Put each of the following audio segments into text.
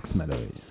Max Malloy.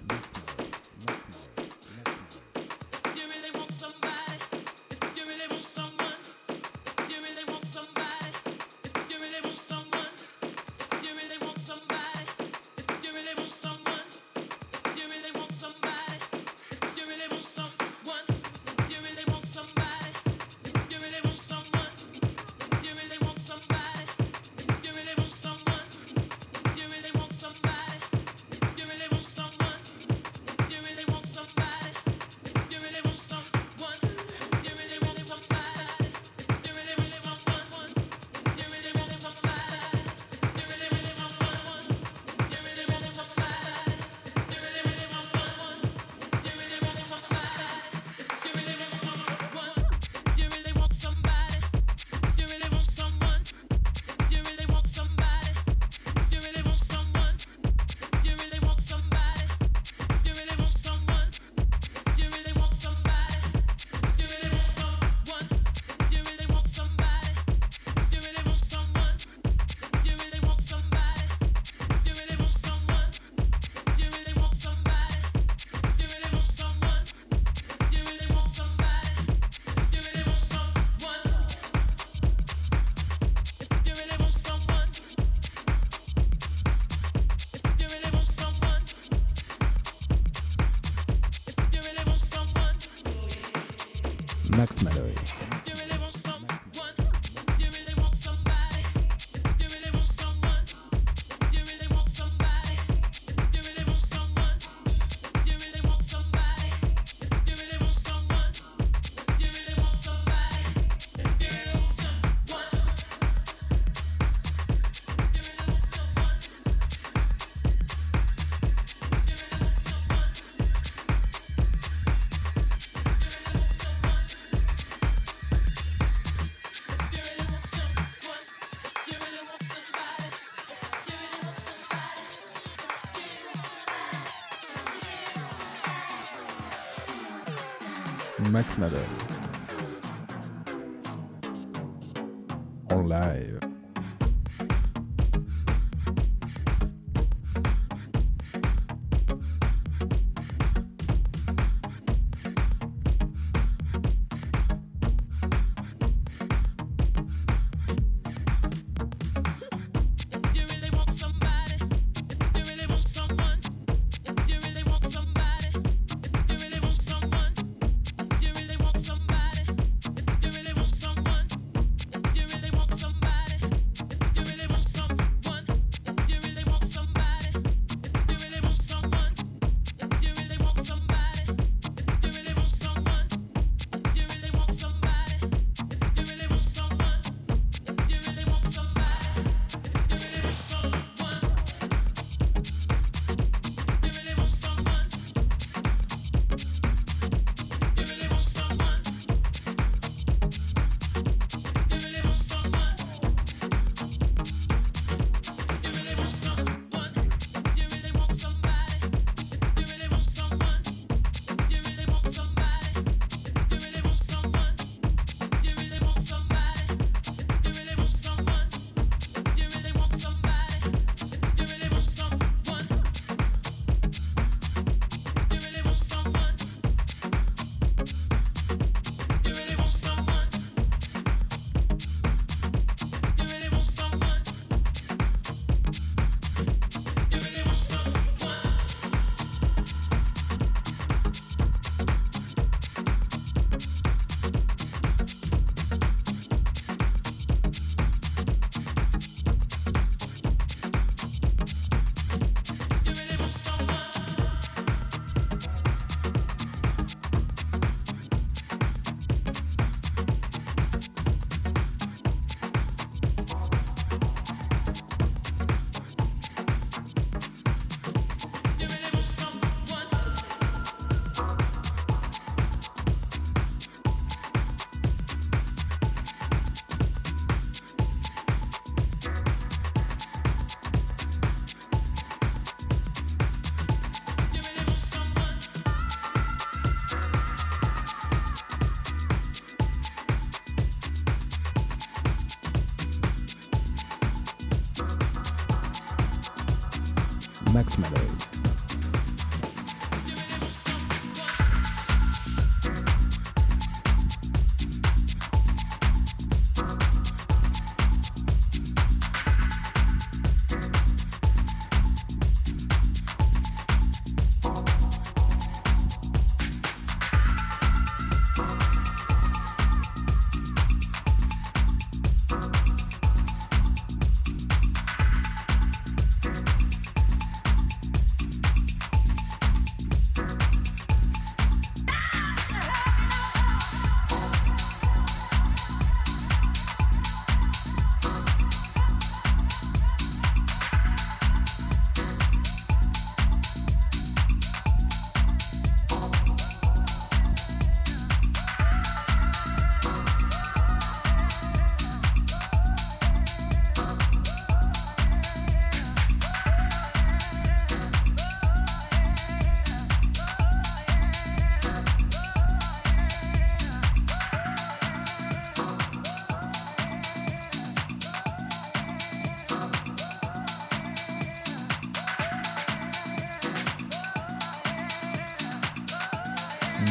Max Malloy. En live.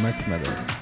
Max Malloy.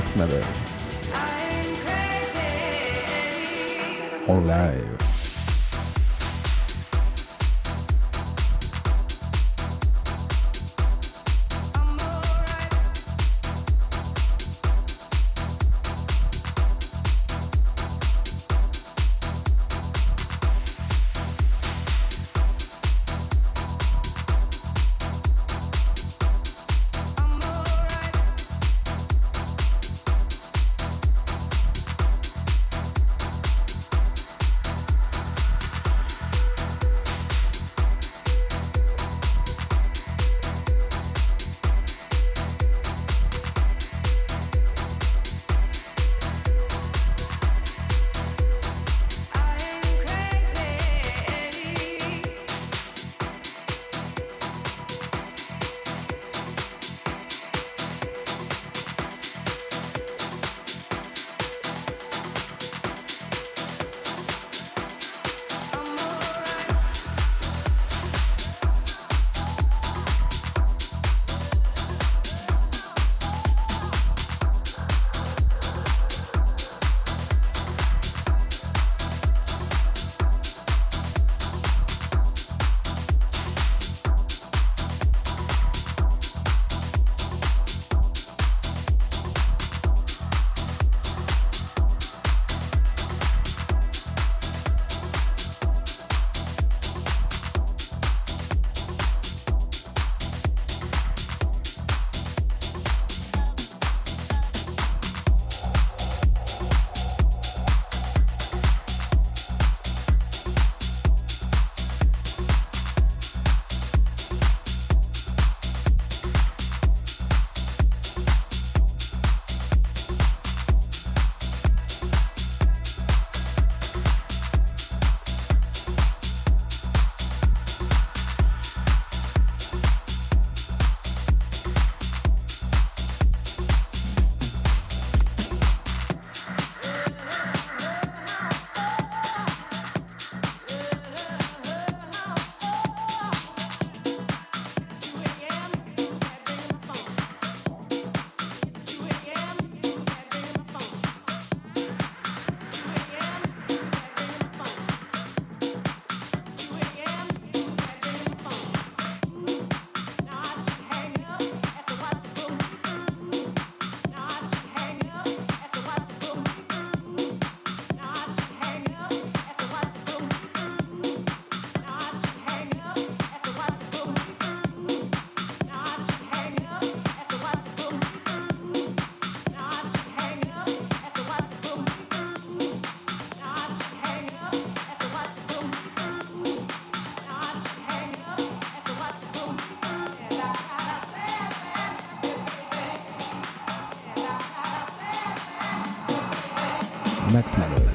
Max Madden. En live. Max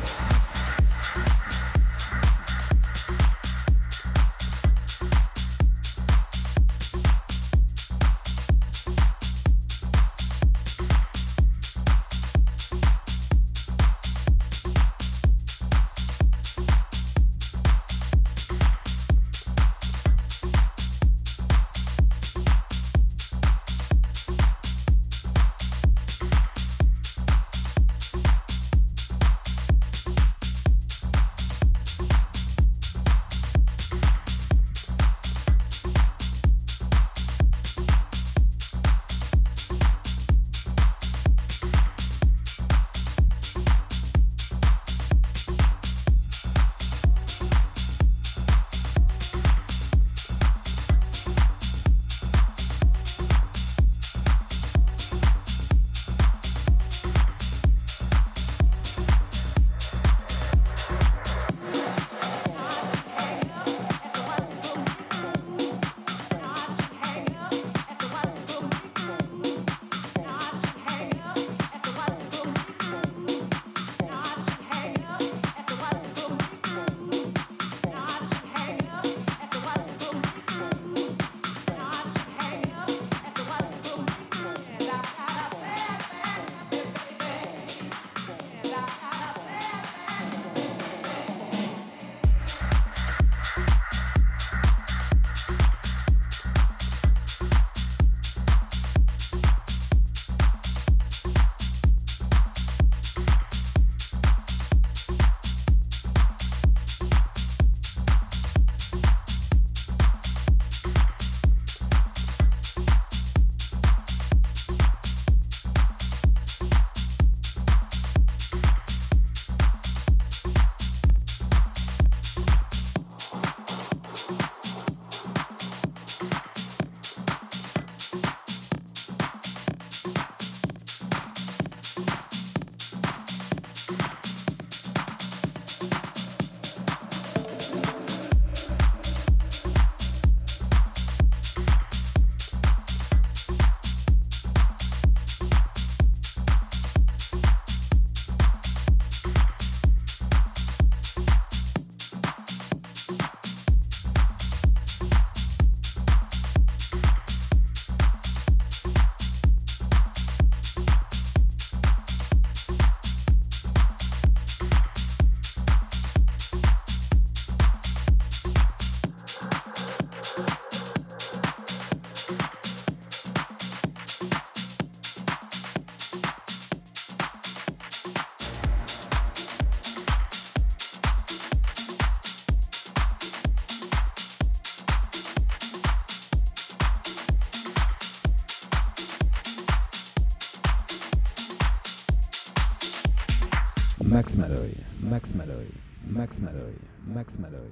Max Malloy, Max Malloy, Max Malloy, Max Malloy.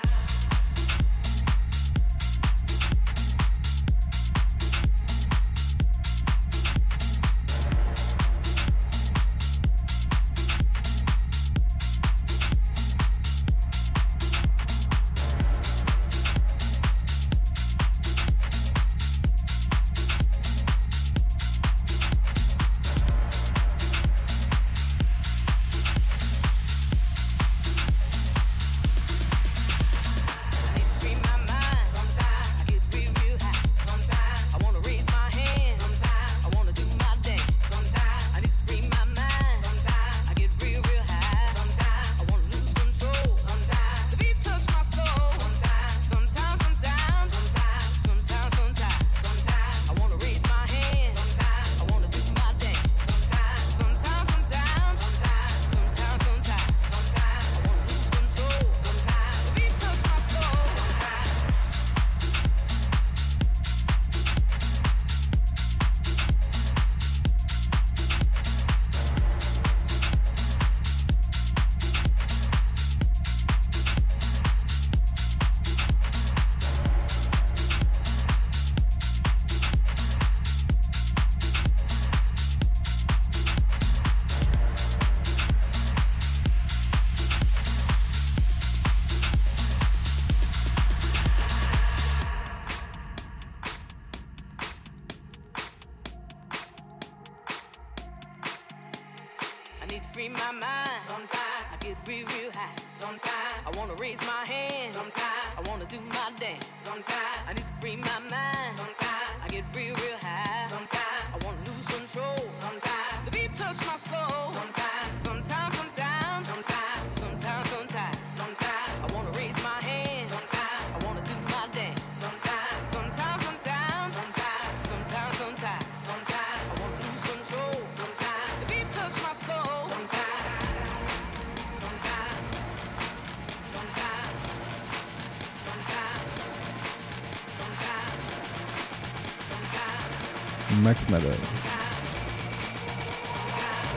Max Malloy,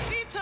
Beat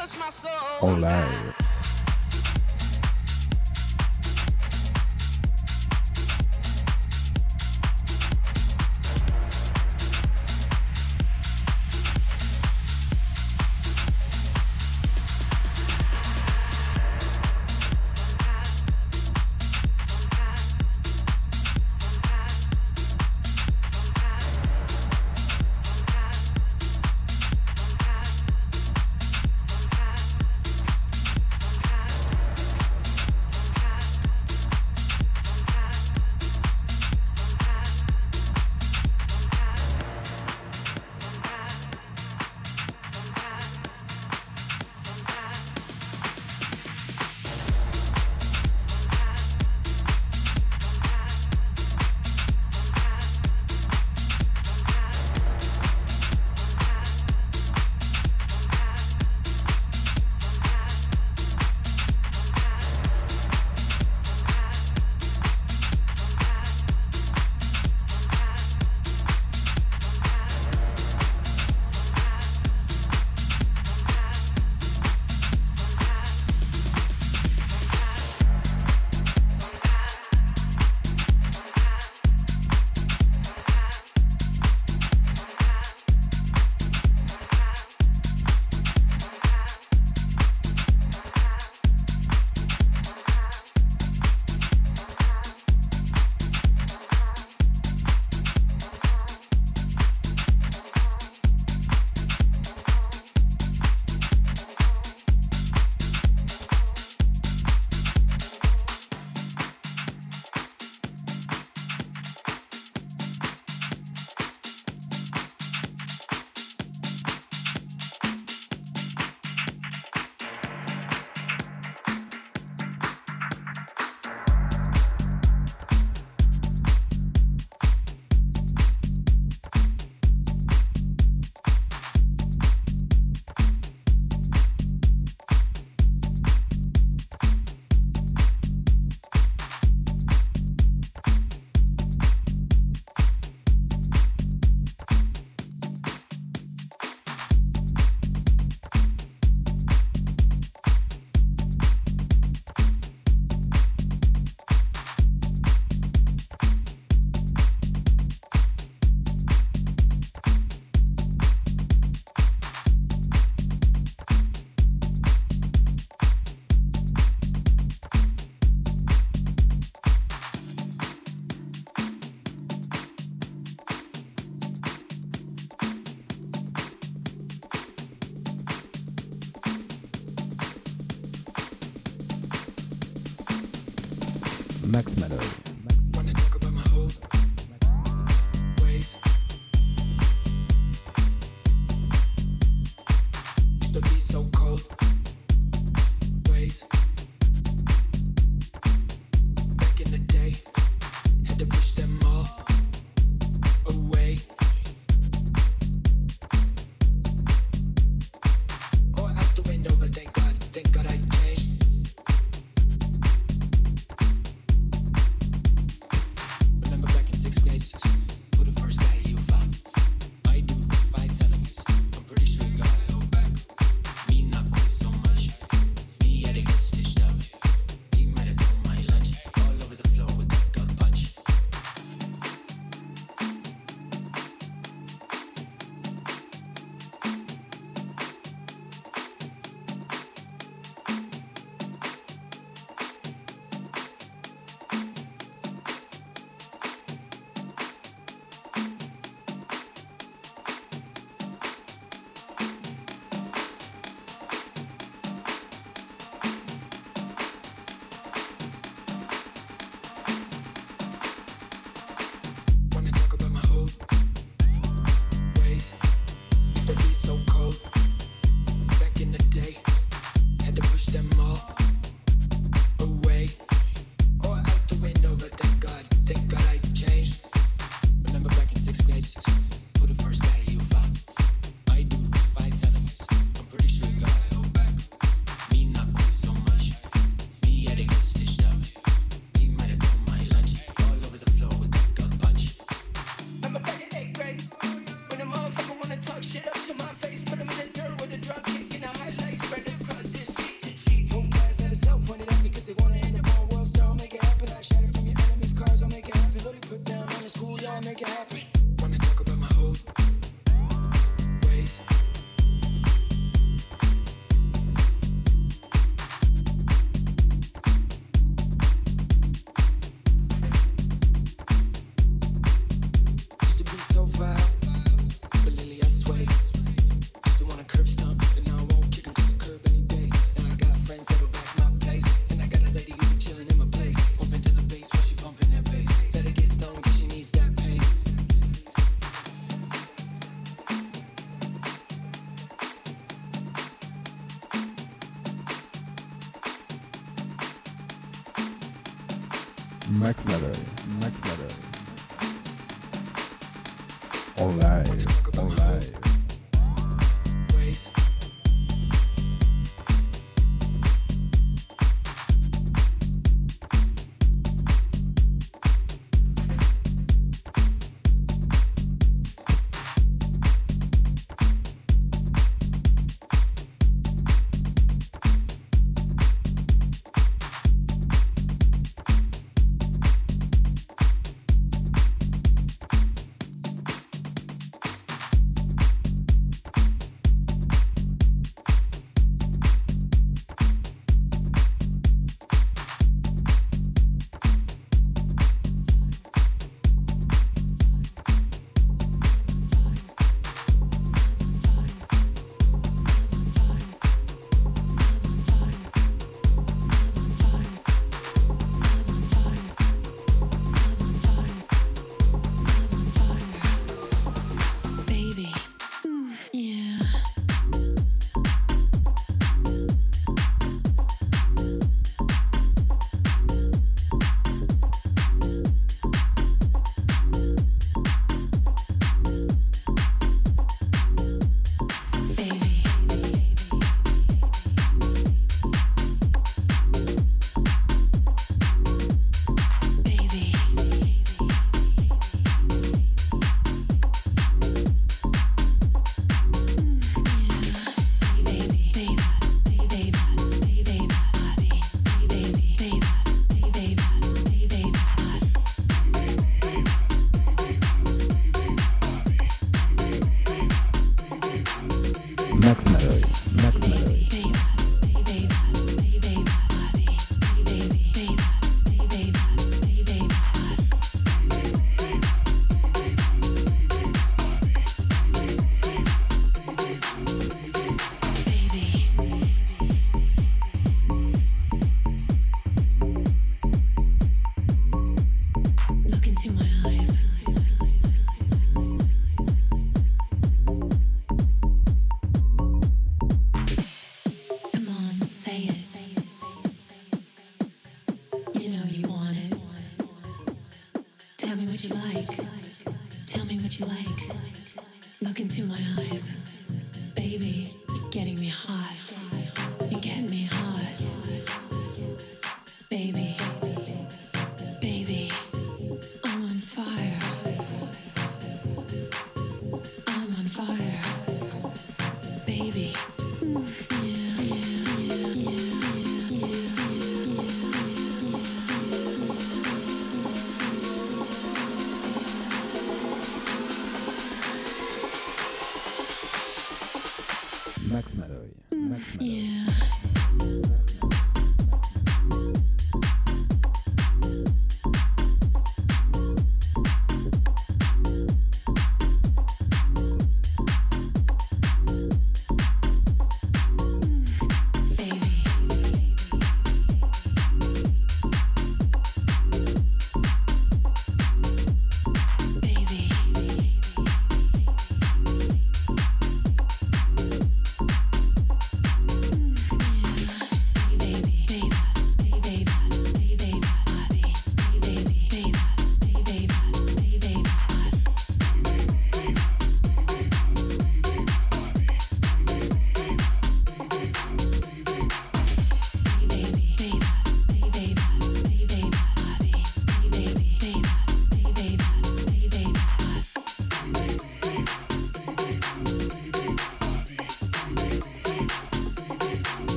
Max Malloy.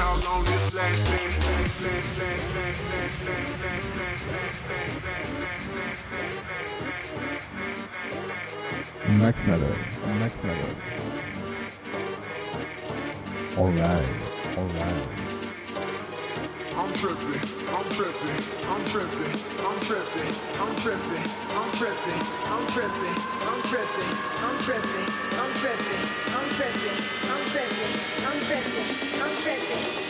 how long this lasts. Next method. Next method. Alright. Alright. Alright. Alright. I'm tripping, I'm tripping, I'm tripping, I'm tripping, I'm tripping, I'm tripping, I'm tripping, I'm tripping, I'm tripping, I'm tripping, I'm tripping, I'm tripping, I'm tripping, I'm tripping.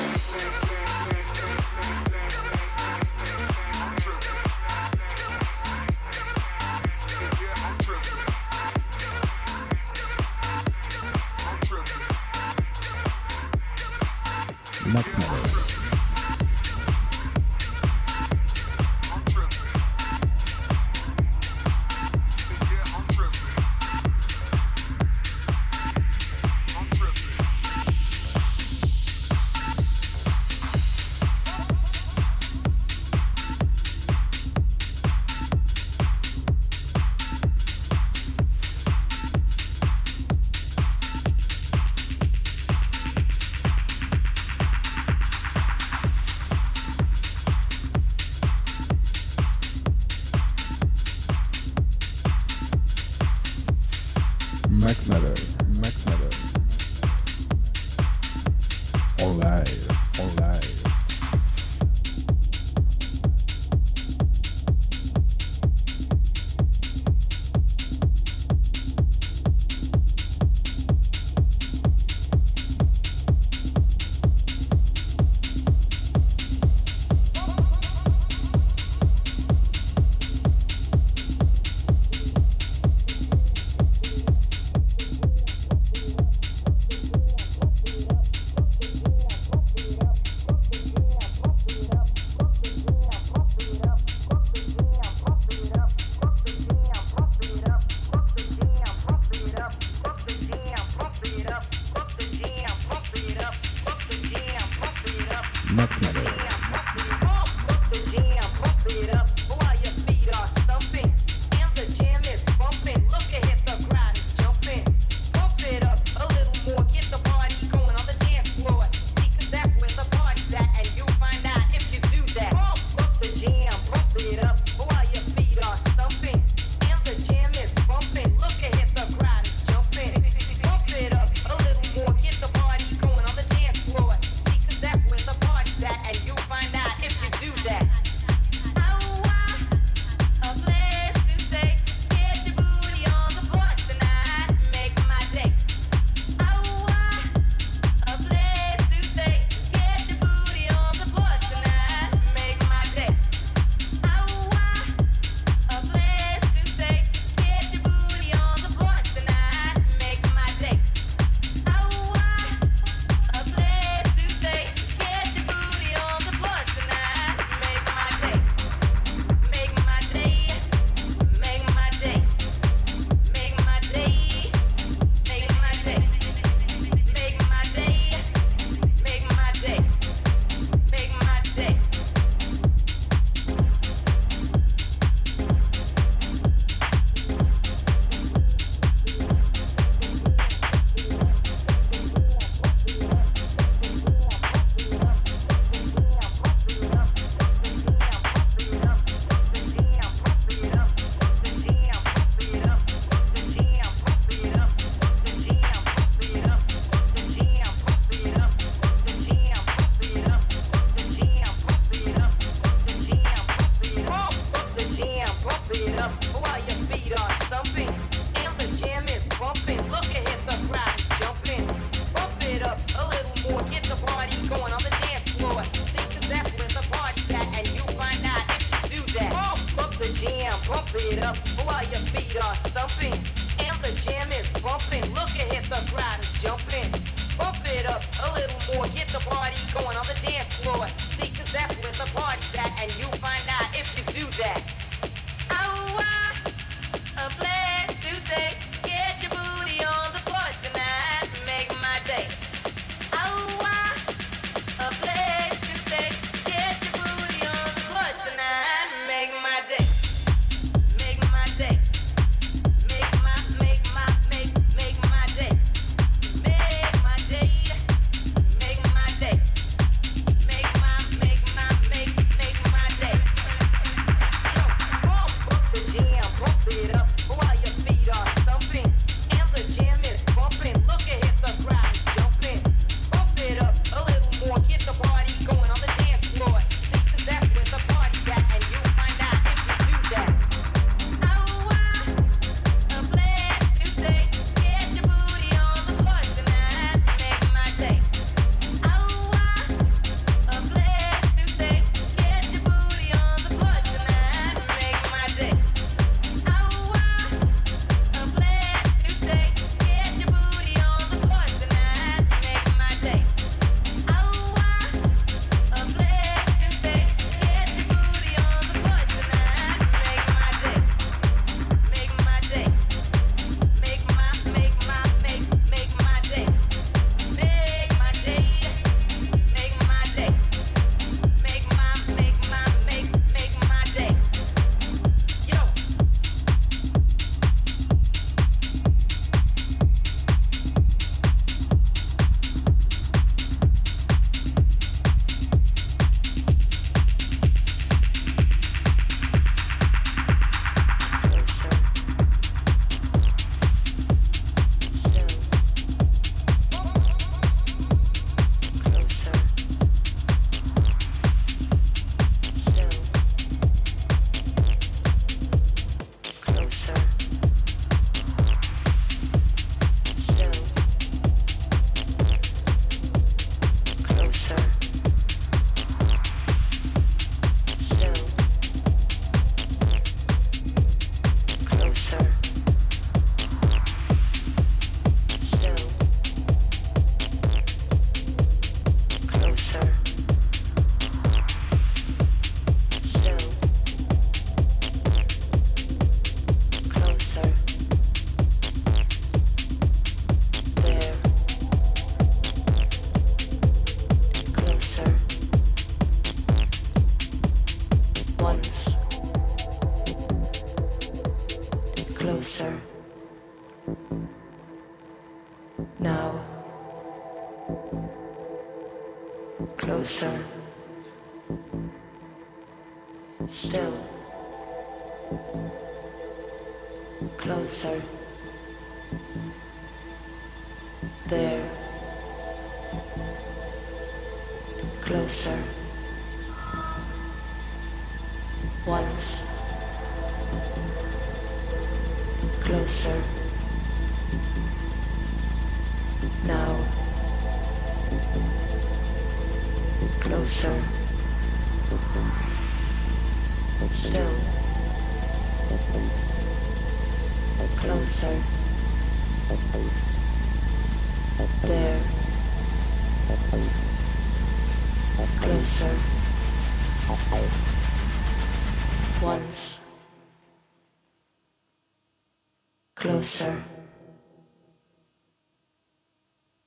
closer.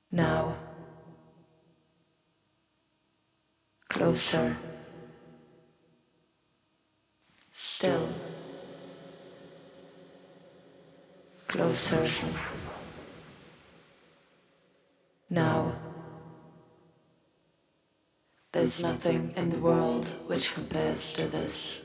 Now. Closer. Still. Closer. Now. There's nothing in the world which compares to this.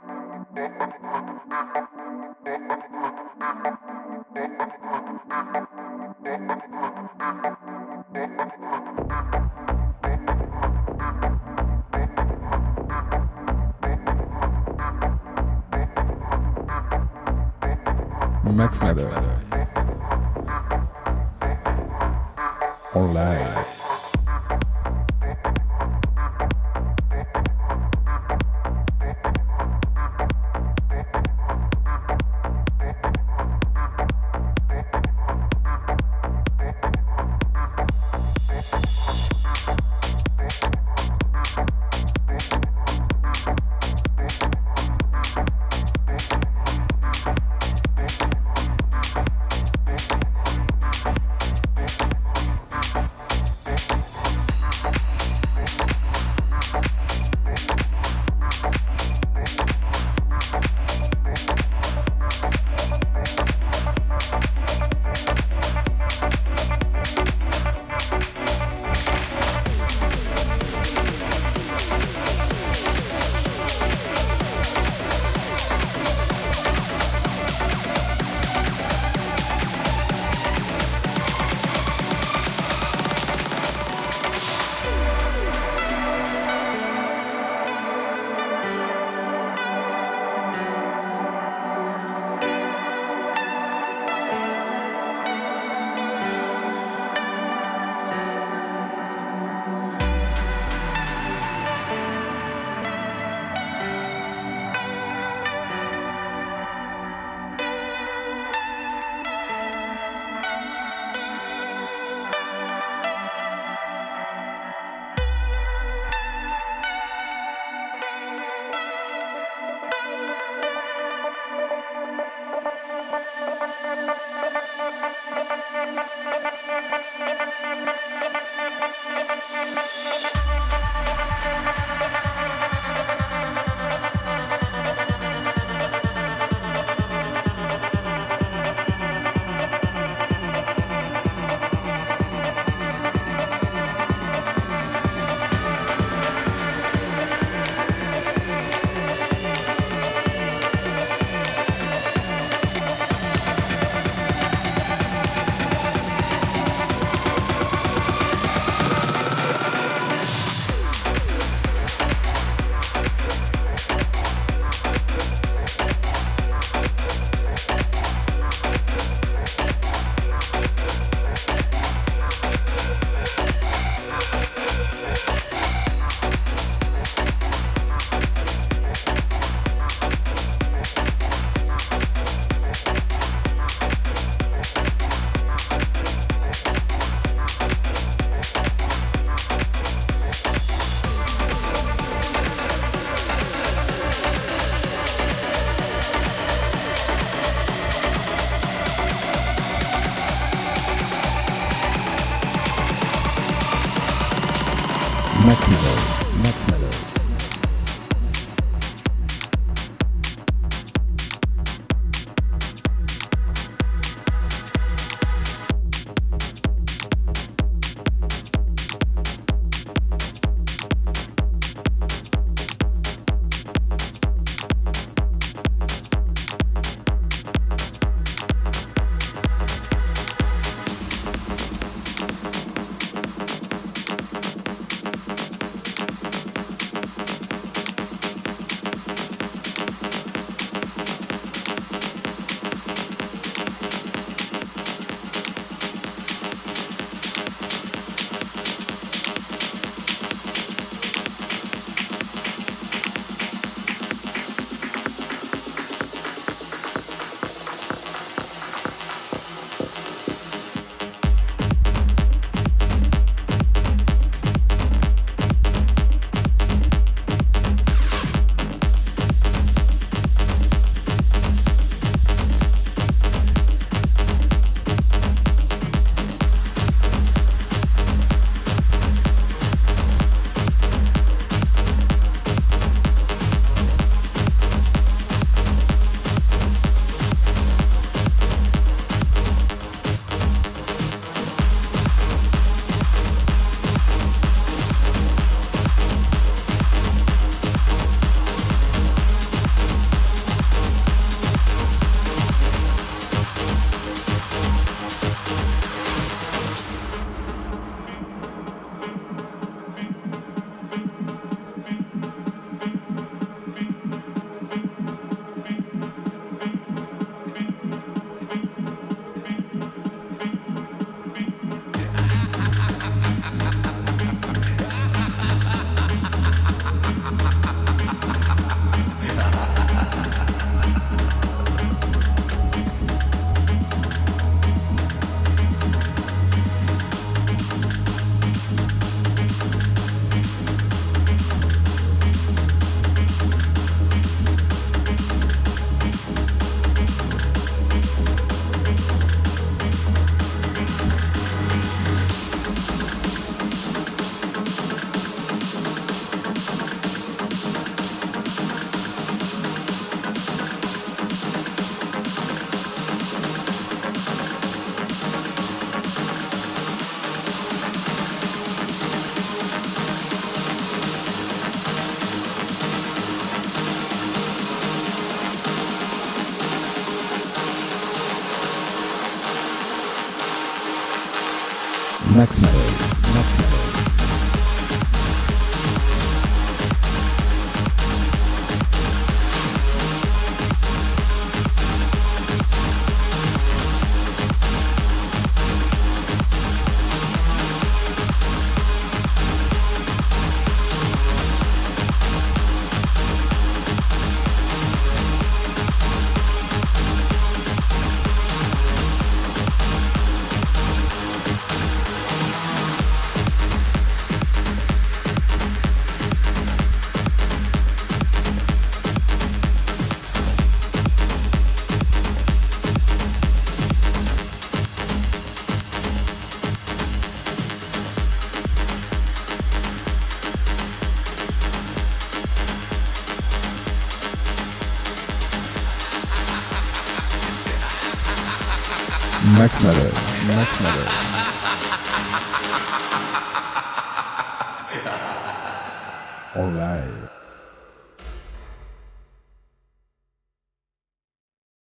Max Malloy.